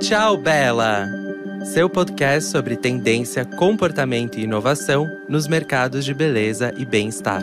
Tchau, Bela! Seu podcast sobre tendência, comportamento e inovação nos mercados de beleza e bem-estar.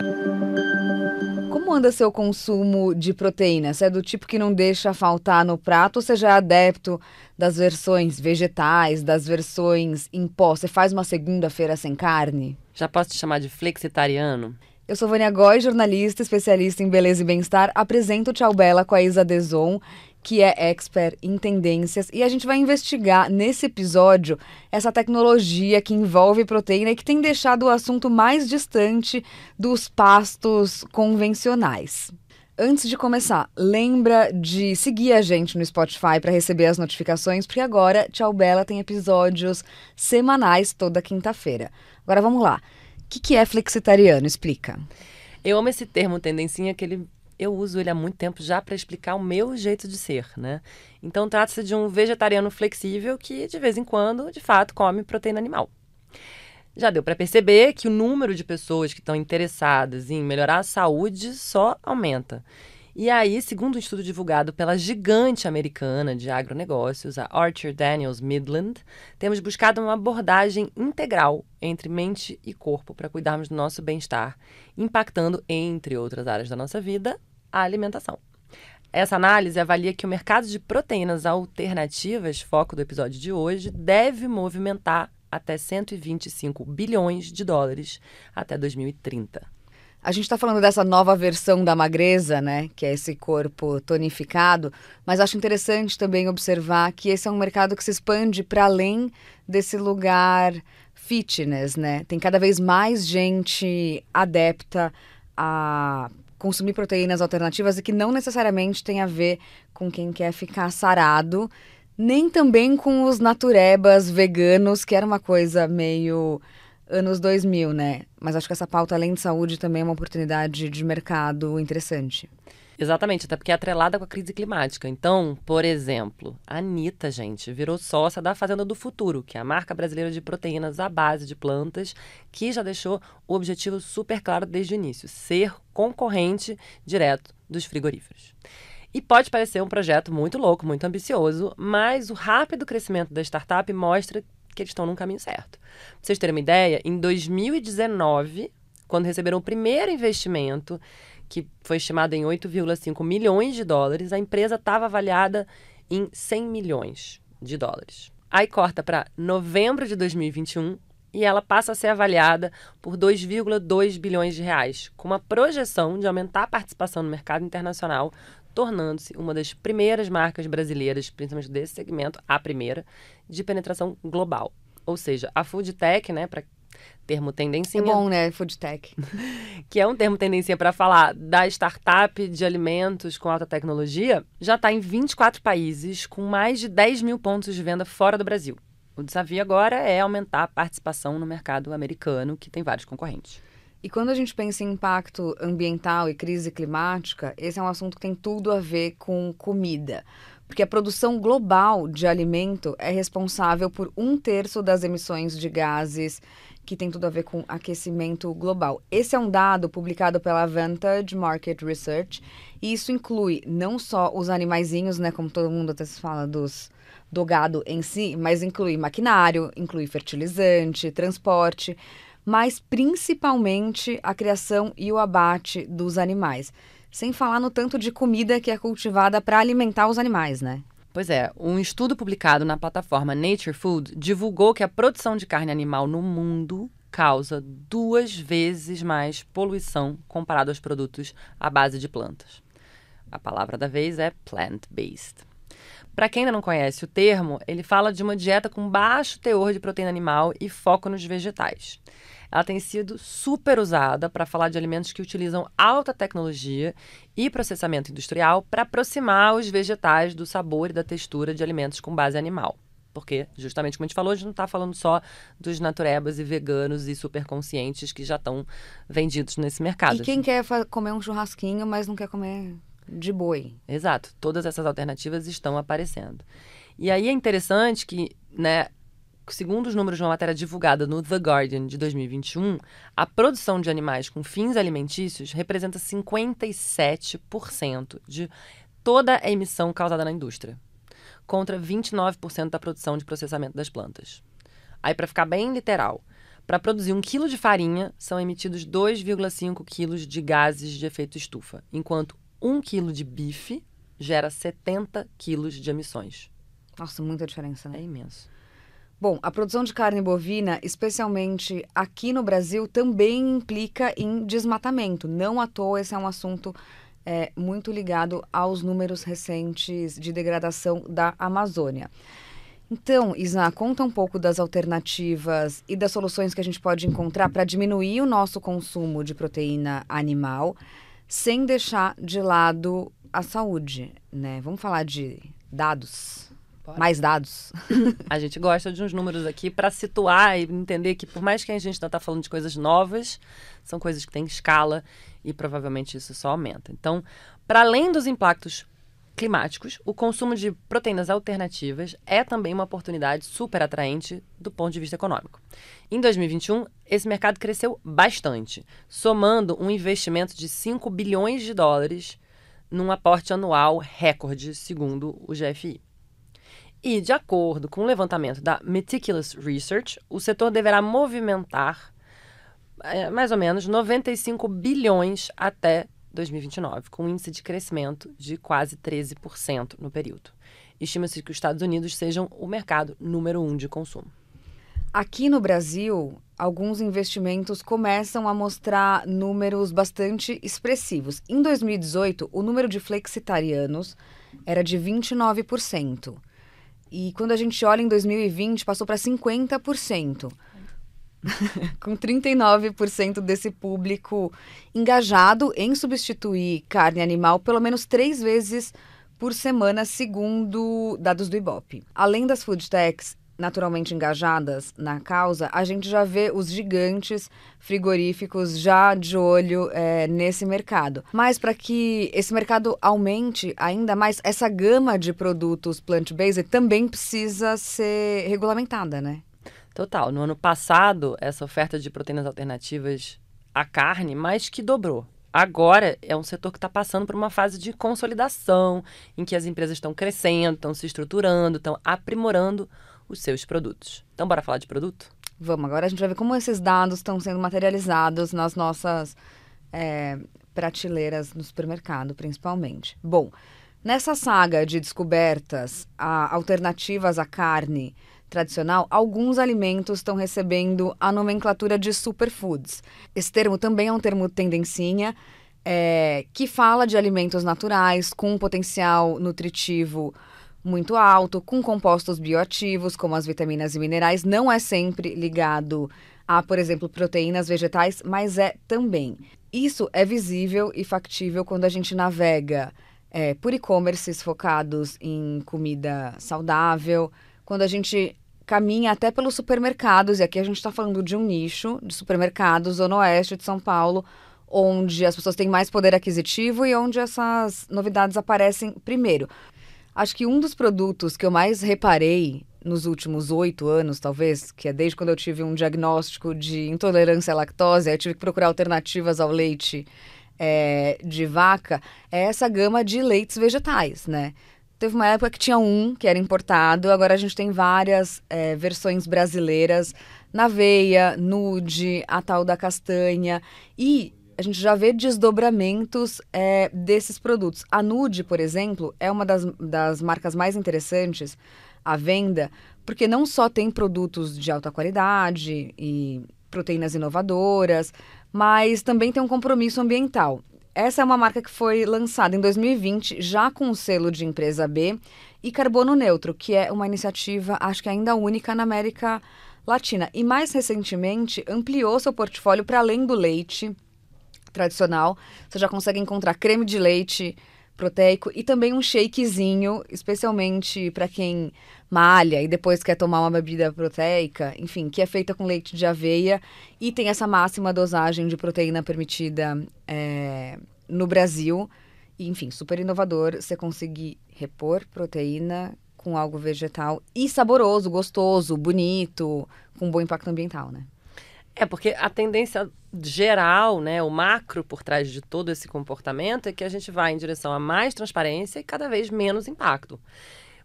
Como anda seu consumo de proteína? Você é do tipo que não deixa faltar no prato ou você já é adepto das versões vegetais, das versões em pó? Você faz uma segunda-feira sem carne? Já posso te chamar de flexitariano? Eu sou Vânia Góes, jornalista, especialista em beleza e bem-estar. Apresento Tchau Bela com a Isa Deson, que é expert em tendências, e a gente vai investigar nesse episódio essa tecnologia que envolve proteína e que tem deixado o assunto mais distante dos pastos convencionais. Antes de começar, lembra de seguir a gente no Spotify para receber as notificações, porque agora Tchau Bela tem episódios semanais toda quinta-feira. Agora vamos lá. O que, que é flexitariano? Explica. Eu amo esse termo tendencinha que ele eu uso ele há muito tempo já para explicar o meu jeito de ser, né? Então trata-se de um vegetariano flexível que de vez em quando, de fato, come proteína animal. Já deu para perceber que o número de pessoas que estão interessadas em melhorar a saúde só aumenta. E aí, segundo um estudo divulgado pela gigante americana de agronegócios, a Archer Daniels Midland, temos buscado uma abordagem integral entre mente e corpo para cuidarmos do nosso bem-estar, impactando, entre outras áreas da nossa vida, a alimentação. Essa análise avalia que o mercado de proteínas alternativas, foco do episódio de hoje, deve movimentar até 125 bilhões de dólares até 2030. A gente está falando dessa nova versão da magreza, né? Que é esse corpo tonificado, mas acho interessante também observar que esse é um mercado que se expande para além desse lugar fitness, né? Tem cada vez mais gente adepta a consumir proteínas alternativas e que não necessariamente tem a ver com quem quer ficar sarado, nem também com os naturebas veganos, que era uma coisa meio anos 2000, né? Mas acho que essa pauta, além de saúde, também é uma oportunidade de mercado interessante. Exatamente, até porque é atrelada com a crise climática. Então, por exemplo, a Anitta, gente, virou sócia da Fazenda do Futuro, que é a marca brasileira de proteínas à base de plantas, que já deixou o objetivo super claro desde o início: ser concorrente direto dos frigoríferos. E pode parecer um projeto muito louco, muito ambicioso, mas o rápido crescimento da startup mostra que eles estão no caminho certo. Pra vocês terem uma ideia, em 2019, quando receberam o primeiro investimento, que foi estimado em 8,5 milhões de dólares, a empresa estava avaliada em 100 milhões de dólares. Aí corta para novembro de 2021 e ela passa a ser avaliada por 2,2 bilhões de reais, com uma projeção de aumentar a participação no mercado internacional tornando-se uma das primeiras marcas brasileiras, principalmente desse segmento, a primeira, de penetração global. Ou seja, a food tech, né, para termo tendencinha. É bom, né, food tech. que é um termo tendência para falar da startup de alimentos com alta tecnologia, já está em 24 países, com mais de 10 mil pontos de venda fora do Brasil. O desafio agora é aumentar a participação no mercado americano, que tem vários concorrentes. E quando a gente pensa em impacto ambiental e crise climática, esse é um assunto que tem tudo a ver com comida. Porque a produção global de alimento é responsável por um terço das emissões de gases que tem tudo a ver com aquecimento global. Esse é um dado publicado pela Vantage Market Research e isso inclui não só os animaizinhos, né, como todo mundo até se fala dos do gado em si, mas inclui maquinário, inclui fertilizante, transporte mas principalmente a criação e o abate dos animais. Sem falar no tanto de comida que é cultivada para alimentar os animais, né? Pois é, um estudo publicado na plataforma Nature Food divulgou que a produção de carne animal no mundo causa duas vezes mais poluição comparado aos produtos à base de plantas. A palavra da vez é plant-based. Para quem ainda não conhece o termo, ele fala de uma dieta com baixo teor de proteína animal e foco nos vegetais ela tem sido super usada para falar de alimentos que utilizam alta tecnologia e processamento industrial para aproximar os vegetais do sabor e da textura de alimentos com base animal. Porque, justamente como a gente falou, a gente não está falando só dos naturebas e veganos e super conscientes que já estão vendidos nesse mercado. E quem quer comer um churrasquinho, mas não quer comer de boi. Exato. Todas essas alternativas estão aparecendo. E aí é interessante que, né, segundo os números de uma matéria divulgada no The Guardian de 2021, a produção de animais com fins alimentícios representa 57% de toda a emissão causada na indústria. contra 29% da produção de processamento das plantas. Aí, para ficar bem literal, para produzir um quilo de farinha, são emitidos 2,5 quilos de gases de efeito estufa, enquanto um quilo de bife gera 70 quilos de emissões. Nossa, muita diferença, né? É imenso. Bom, a produção de carne bovina, especialmente aqui no Brasil, também implica em desmatamento. Não à toa, esse é um assunto é, muito ligado aos números recentes de degradação da Amazônia. Então, Isna, conta um pouco das alternativas e das soluções que a gente pode encontrar para diminuir o nosso consumo de proteína animal, sem deixar de lado a saúde, né? Vamos falar de dados. Bora. Mais dados. A gente gosta de uns números aqui para situar e entender que, por mais que a gente ainda está falando de coisas novas, são coisas que têm escala e provavelmente isso só aumenta. Então, para além dos impactos climáticos, o consumo de proteínas alternativas é também uma oportunidade super atraente do ponto de vista econômico. Em 2021, esse mercado cresceu bastante, somando um investimento de 5 bilhões de dólares num aporte anual recorde, segundo o GFI. E, de acordo com o levantamento da Meticulous Research, o setor deverá movimentar é, mais ou menos 95 bilhões até 2029, com um índice de crescimento de quase 13% no período. Estima-se que os Estados Unidos sejam o mercado número um de consumo. Aqui no Brasil, alguns investimentos começam a mostrar números bastante expressivos. Em 2018, o número de flexitarianos era de 29%. E quando a gente olha em 2020, passou para 50%. com 39% desse público engajado em substituir carne animal pelo menos três vezes por semana, segundo dados do Ibope. Além das food techs naturalmente engajadas na causa, a gente já vê os gigantes frigoríficos já de olho é, nesse mercado. Mas para que esse mercado aumente ainda mais, essa gama de produtos plant-based também precisa ser regulamentada, né? Total. No ano passado, essa oferta de proteínas alternativas à carne mais que dobrou. Agora é um setor que está passando por uma fase de consolidação, em que as empresas estão crescendo, estão se estruturando, estão aprimorando os seus produtos. Então, bora falar de produto? Vamos, agora a gente vai ver como esses dados estão sendo materializados nas nossas é, prateleiras no supermercado, principalmente. Bom, nessa saga de descobertas alternativas à carne tradicional, alguns alimentos estão recebendo a nomenclatura de superfoods. Esse termo também é um termo tendencinha, é, que fala de alimentos naturais com um potencial nutritivo muito alto, com compostos bioativos, como as vitaminas e minerais. Não é sempre ligado a, por exemplo, proteínas vegetais, mas é também. Isso é visível e factível quando a gente navega é, por e-commerces focados em comida saudável, quando a gente caminha até pelos supermercados, e aqui a gente está falando de um nicho de supermercados, Zona Oeste de São Paulo, onde as pessoas têm mais poder aquisitivo e onde essas novidades aparecem primeiro. Acho que um dos produtos que eu mais reparei nos últimos oito anos, talvez, que é desde quando eu tive um diagnóstico de intolerância à lactose, eu tive que procurar alternativas ao leite é, de vaca, é essa gama de leites vegetais, né? Teve uma época que tinha um que era importado, agora a gente tem várias é, versões brasileiras na veia, nude, a tal da castanha. E a gente já vê desdobramentos é, desses produtos. A Nude, por exemplo, é uma das, das marcas mais interessantes à venda, porque não só tem produtos de alta qualidade e proteínas inovadoras, mas também tem um compromisso ambiental. Essa é uma marca que foi lançada em 2020, já com o selo de empresa B, e carbono neutro, que é uma iniciativa, acho que ainda única na América Latina. E mais recentemente ampliou seu portfólio para além do leite tradicional. Você já consegue encontrar creme de leite proteico e também um shakezinho, especialmente para quem malha e depois quer tomar uma bebida proteica, enfim, que é feita com leite de aveia e tem essa máxima dosagem de proteína permitida é, no Brasil. E, enfim, super inovador você conseguir repor proteína com algo vegetal e saboroso, gostoso, bonito, com bom impacto ambiental, né? É, porque a tendência geral, né, o macro por trás de todo esse comportamento é que a gente vai em direção a mais transparência e cada vez menos impacto.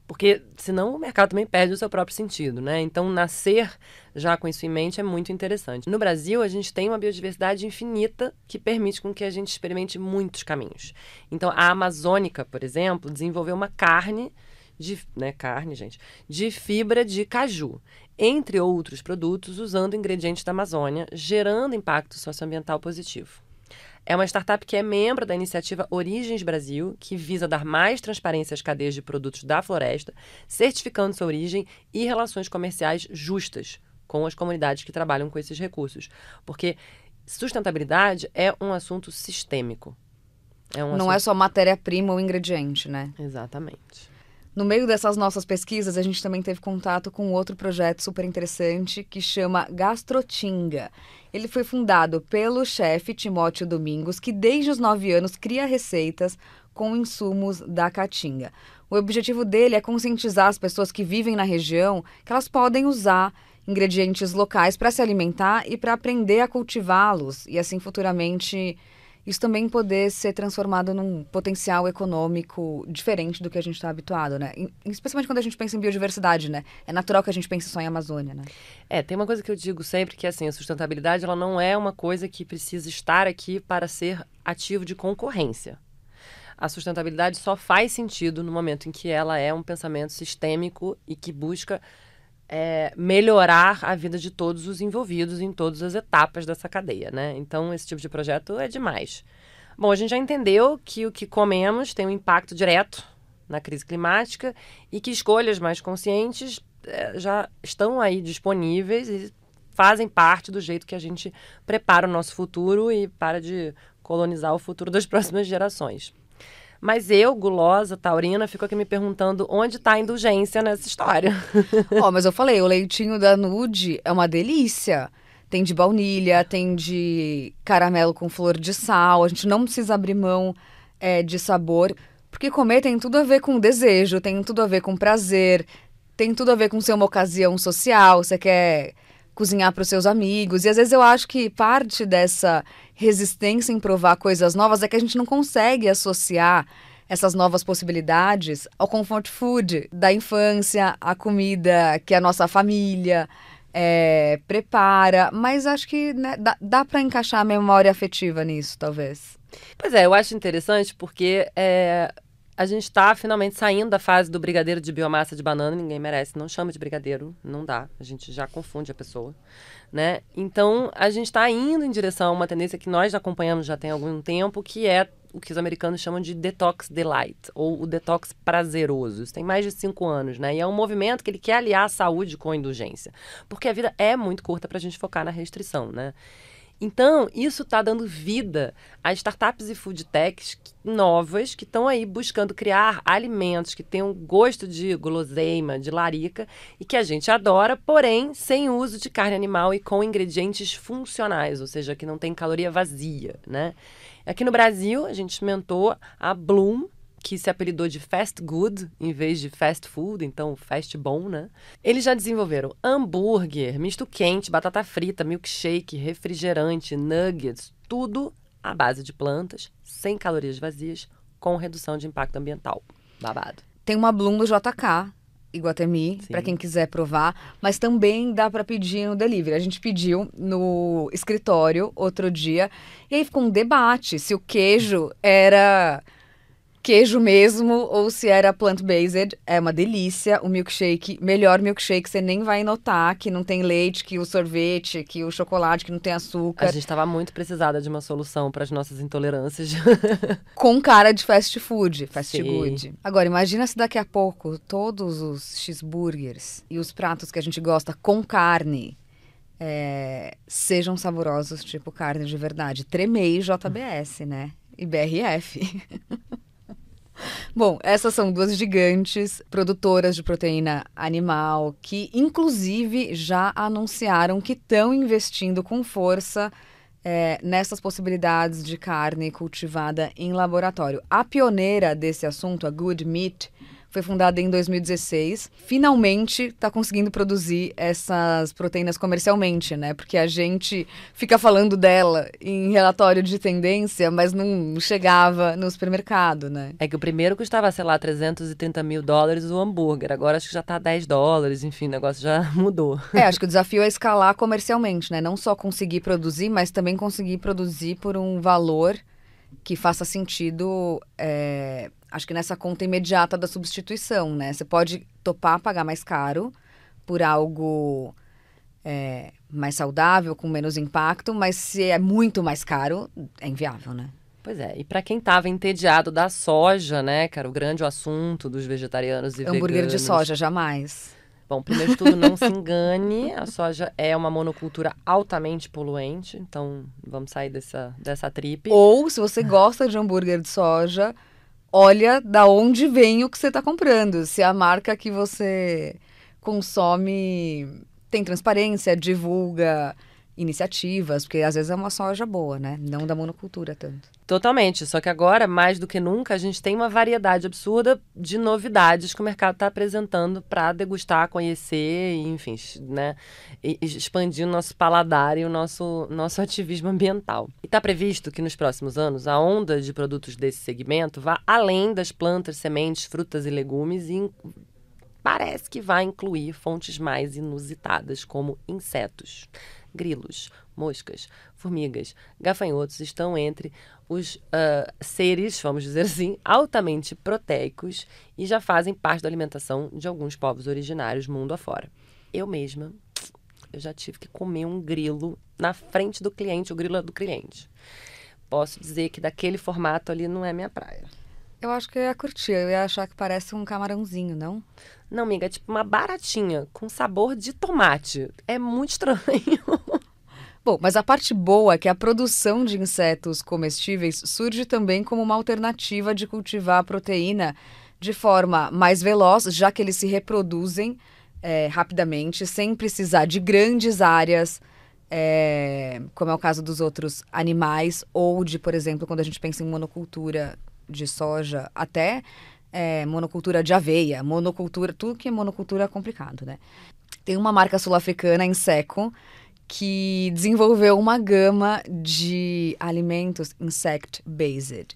Porque senão o mercado também perde o seu próprio sentido, né? Então, nascer já com isso em mente é muito interessante. No Brasil, a gente tem uma biodiversidade infinita que permite com que a gente experimente muitos caminhos. Então, a Amazônica, por exemplo, desenvolveu uma carne de, né, carne, gente, de fibra de caju, entre outros produtos, usando ingredientes da Amazônia, gerando impacto socioambiental positivo. É uma startup que é membro da iniciativa Origens Brasil, que visa dar mais transparência às cadeias de produtos da floresta, certificando sua origem e relações comerciais justas com as comunidades que trabalham com esses recursos. Porque sustentabilidade é um assunto sistêmico. É um Não é assunto... é só matéria-prima ou ingrediente, né? Exatamente. No meio dessas nossas pesquisas, a gente também teve contato com outro projeto super interessante que chama Gastrotinga. Ele foi fundado pelo chefe Timóteo Domingos, que desde os nove anos cria receitas com insumos da caatinga. O objetivo dele é conscientizar as pessoas que vivem na região que elas podem usar ingredientes locais para se alimentar e para aprender a cultivá-los e assim futuramente isso também poder ser transformado num potencial econômico diferente do que a gente está habituado, né? Especialmente quando a gente pensa em biodiversidade, né? É natural que a gente pense só em Amazônia, né? É, tem uma coisa que eu digo sempre que assim, a sustentabilidade ela não é uma coisa que precisa estar aqui para ser ativo de concorrência. A sustentabilidade só faz sentido no momento em que ela é um pensamento sistêmico e que busca é, melhorar a vida de todos os envolvidos em todas as etapas dessa cadeia, né? Então, esse tipo de projeto é demais. Bom, a gente já entendeu que o que comemos tem um impacto direto na crise climática e que escolhas mais conscientes é, já estão aí disponíveis e fazem parte do jeito que a gente prepara o nosso futuro e para de colonizar o futuro das próximas gerações. Mas eu, gulosa, taurina, fico aqui me perguntando onde está a indulgência nessa história. Ó, oh, mas eu falei, o leitinho da Nude é uma delícia. Tem de baunilha, tem de caramelo com flor de sal. A gente não precisa abrir mão é, de sabor. Porque comer tem tudo a ver com desejo, tem tudo a ver com prazer, tem tudo a ver com ser uma ocasião social. Você quer cozinhar para os seus amigos. E às vezes eu acho que parte dessa resistência em provar coisas novas é que a gente não consegue associar essas novas possibilidades ao comfort food da infância, a comida que a nossa família é, prepara. Mas acho que né, dá, dá para encaixar a memória afetiva nisso, talvez. Pois é, eu acho interessante porque é, a gente está finalmente saindo da fase do brigadeiro de biomassa de banana, ninguém merece, não chama de brigadeiro, não dá, a gente já confunde a pessoa né? Então, a gente está indo em direção a uma tendência que nós acompanhamos já tem algum tempo, que é o que os americanos chamam de detox delight, ou o detox prazeroso. Isso tem mais de cinco anos, né? E é um movimento que ele quer aliar a saúde com a indulgência. Porque a vida é muito curta para a gente focar na restrição, né? Então, isso está dando vida a startups e food techs novas que estão aí buscando criar alimentos que tenham gosto de guloseima, de larica e que a gente adora, porém sem uso de carne animal e com ingredientes funcionais, ou seja, que não tem caloria vazia, né? Aqui no Brasil, a gente experimentou a Bloom, que se apelidou de fast good em vez de fast food, então fast bom, né? Eles já desenvolveram hambúrguer, misto quente, batata frita, milkshake, refrigerante, nuggets, tudo à base de plantas, sem calorias vazias, com redução de impacto ambiental. Babado. Tem uma Bloom do JK, Iguatemi, para quem quiser provar, mas também dá para pedir no delivery. A gente pediu no escritório outro dia e aí ficou um debate se o queijo era queijo mesmo ou se era plant-based. É uma delícia. O milkshake, melhor milkshake, você nem vai notar que não tem leite, que o sorvete, que o chocolate, que não tem açúcar. A gente estava muito precisada de uma solução para as nossas intolerâncias. Com cara de fast food, fast Sim. food. Agora, imagina se daqui a pouco todos os cheeseburgers e os pratos que a gente gosta com carne é, sejam saborosos, tipo carne de verdade. Tremei JBS, né? E BRF. Bom, essas são duas gigantes produtoras de proteína animal que, inclusive, já anunciaram que estão investindo com força é, nessas possibilidades de carne cultivada em laboratório. A pioneira desse assunto, a Good Meat, foi fundada em 2016. Finalmente está conseguindo produzir essas proteínas comercialmente, né? Porque a gente fica falando dela em relatório de tendência, mas não chegava no supermercado, né? É que o primeiro custava, sei lá, 330 mil dólares o hambúrguer. Agora acho que já tá 10 dólares, enfim, o negócio já mudou. É, acho que o desafio é escalar comercialmente, né? Não só conseguir produzir, mas também conseguir produzir por um valor que faça sentido é, acho que nessa conta imediata da substituição, né? Você pode topar pagar mais caro por algo é, mais saudável, com menos impacto, mas se é muito mais caro, é inviável, né? Pois é, e para quem estava entediado da soja, né, era o grande assunto dos vegetarianos e Hambúrguer veganos. de soja, jamais. Bom, primeiro de tudo, não se engane, a soja é uma monocultura altamente poluente, então vamos sair dessa, dessa tripe. Ou, se você gosta de hambúrguer de soja, olha da onde vem o que você está comprando. Se a marca que você consome tem transparência, divulga iniciativas, porque às vezes é uma soja boa, né? Não da monocultura tanto. Totalmente. Só que agora, mais do que nunca, a gente tem uma variedade absurda de novidades que o mercado está apresentando para degustar, conhecer, enfim, né? E expandir o nosso paladar e o nosso, nosso ativismo ambiental. E está previsto que nos próximos anos a onda de produtos desse segmento vá além das plantas, sementes, frutas e legumes e parece que vai incluir fontes mais inusitadas, como insetos grilos, moscas, formigas, gafanhotos estão entre os uh, seres, vamos dizer assim, altamente proteicos e já fazem parte da alimentação de alguns povos originários mundo afora. Eu mesma, eu já tive que comer um grilo na frente do cliente, o grilo é do cliente. Posso dizer que daquele formato ali não é minha praia. Eu acho que eu ia curtir, eu ia achar que parece um camarãozinho, não? Não, amiga, é tipo uma baratinha com sabor de tomate. É muito estranho. Bom, mas a parte boa é que a produção de insetos comestíveis surge também como uma alternativa de cultivar a proteína de forma mais veloz, já que eles se reproduzem é, rapidamente, sem precisar de grandes áreas, é, como é o caso dos outros animais, ou de, por exemplo, quando a gente pensa em monocultura de soja, até é, monocultura de aveia, monocultura, tudo que é monocultura é complicado, né? Tem uma marca sul-africana, Inseco, que desenvolveu uma gama de alimentos insect-based.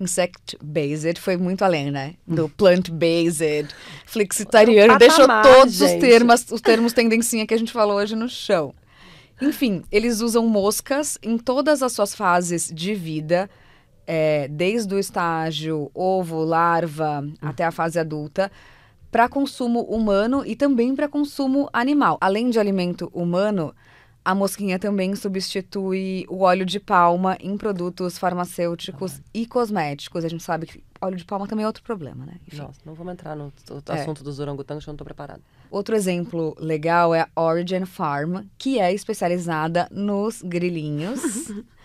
Insect-based foi muito além, né? Do plant-based, flexitariano, Um deixou patamar, todos os gente. termos, os termos tendencinha que a gente falou hoje no chão. Enfim, eles usam moscas em todas as suas fases de vida, é, desde o estágio ovo, larva, até a fase adulta, para consumo humano e também para consumo animal. Além de alimento humano, a mosquinha também substitui o óleo de palma em produtos farmacêuticos e cosméticos. A gente sabe que óleo de palma também é outro problema, né? Enfim. Nossa, não vamos entrar no É. assunto dos orangotangos, que eu não estou preparada. Outro exemplo legal é a Origin Farm, que é especializada nos grilinhos.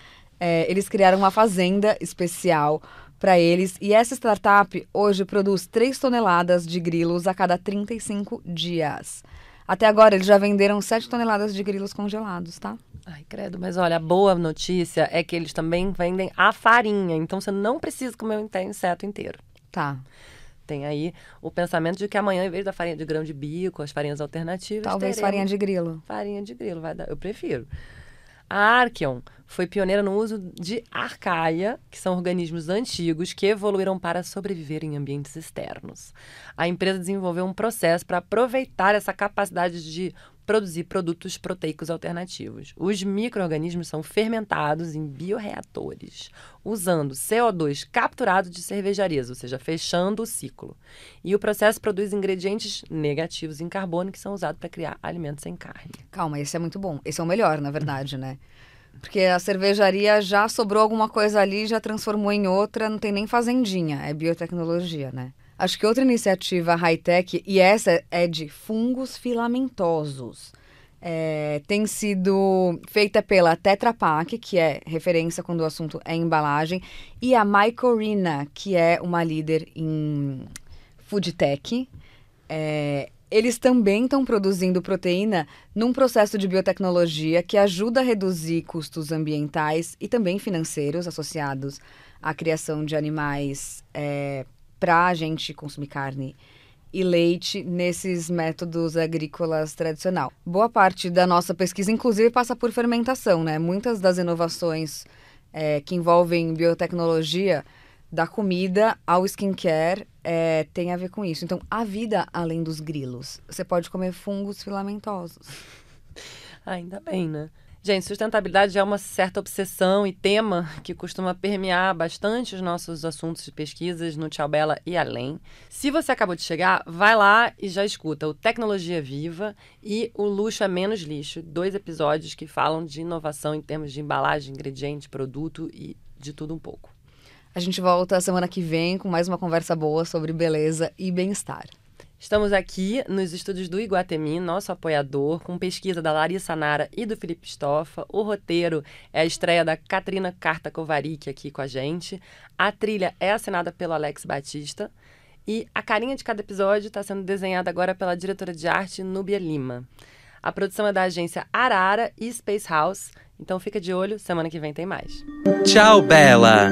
É, eles criaram uma fazenda especial para eles e essa startup hoje produz 3 toneladas de grilos a cada 35 dias. Até agora, eles já venderam 7 toneladas de grilos congelados, tá? Ai, credo, mas olha, a boa notícia é que eles também vendem a farinha, então você não precisa comer o inseto inteiro. Tá. Tem aí o pensamento de que amanhã, em vez da farinha de grão de bico, as farinhas alternativas, Talvez farinha de grilo. farinha de grilo, vai dar. Eu prefiro. A Archeon foi pioneira no uso de arcaia, que são organismos antigos que evoluíram para sobreviver em ambientes externos. A empresa desenvolveu um processo para aproveitar essa capacidade de produzir produtos proteicos alternativos. Os micro-organismos são fermentados em bioreatores, usando CO2 capturado de cervejarias, ou seja, fechando o ciclo. E o processo produz ingredientes negativos em carbono que são usados para criar alimentos sem carne. Calma, esse é muito bom. Esse é o melhor, na verdade, né? Porque a cervejaria já sobrou alguma coisa ali, já transformou em outra, não tem nem fazendinha, é biotecnologia, né? Acho que outra iniciativa high-tech, e essa é de fungos filamentosos, é, tem sido feita pela Tetra Pak, que é referência quando o assunto é embalagem, e a Mycorrhiza, que é uma líder em food tech. É, eles também estão produzindo proteína num processo de biotecnologia que ajuda a reduzir custos ambientais e também financeiros associados à criação de animais para a gente consumir carne e leite nesses métodos agrícolas tradicional. Boa parte da nossa pesquisa, inclusive, passa por fermentação, né? Muitas das inovações é, que envolvem biotecnologia, da comida ao skincare, é, tem a ver com isso. Então, a vida além dos grilos. Você pode comer fungos filamentosos. Ainda bem, né? Gente, sustentabilidade é uma certa obsessão e tema que costuma permear bastante os nossos assuntos de pesquisas no Tchau Bela e além. Se você acabou de chegar, vai lá e já escuta o Tecnologia Viva e o Luxo é Menos Lixo, dois episódios que falam de inovação em termos de embalagem, ingrediente, produto e de tudo um pouco. A gente volta semana que vem com mais uma conversa boa sobre beleza e bem-estar. Estamos aqui nos estúdios do Iguatemi, nosso apoiador, com pesquisa da Larissa Nara e do Felipe Stoffa. O roteiro é a estreia da Katrina Carta Kovarik aqui com a gente. A trilha é assinada pelo Alex Batista. E a carinha de cada episódio está sendo desenhada agora pela diretora de arte Núbia Lima. A produção é da agência Arara e Space House. Então fica de olho, semana que vem tem mais. Tchau, Bela!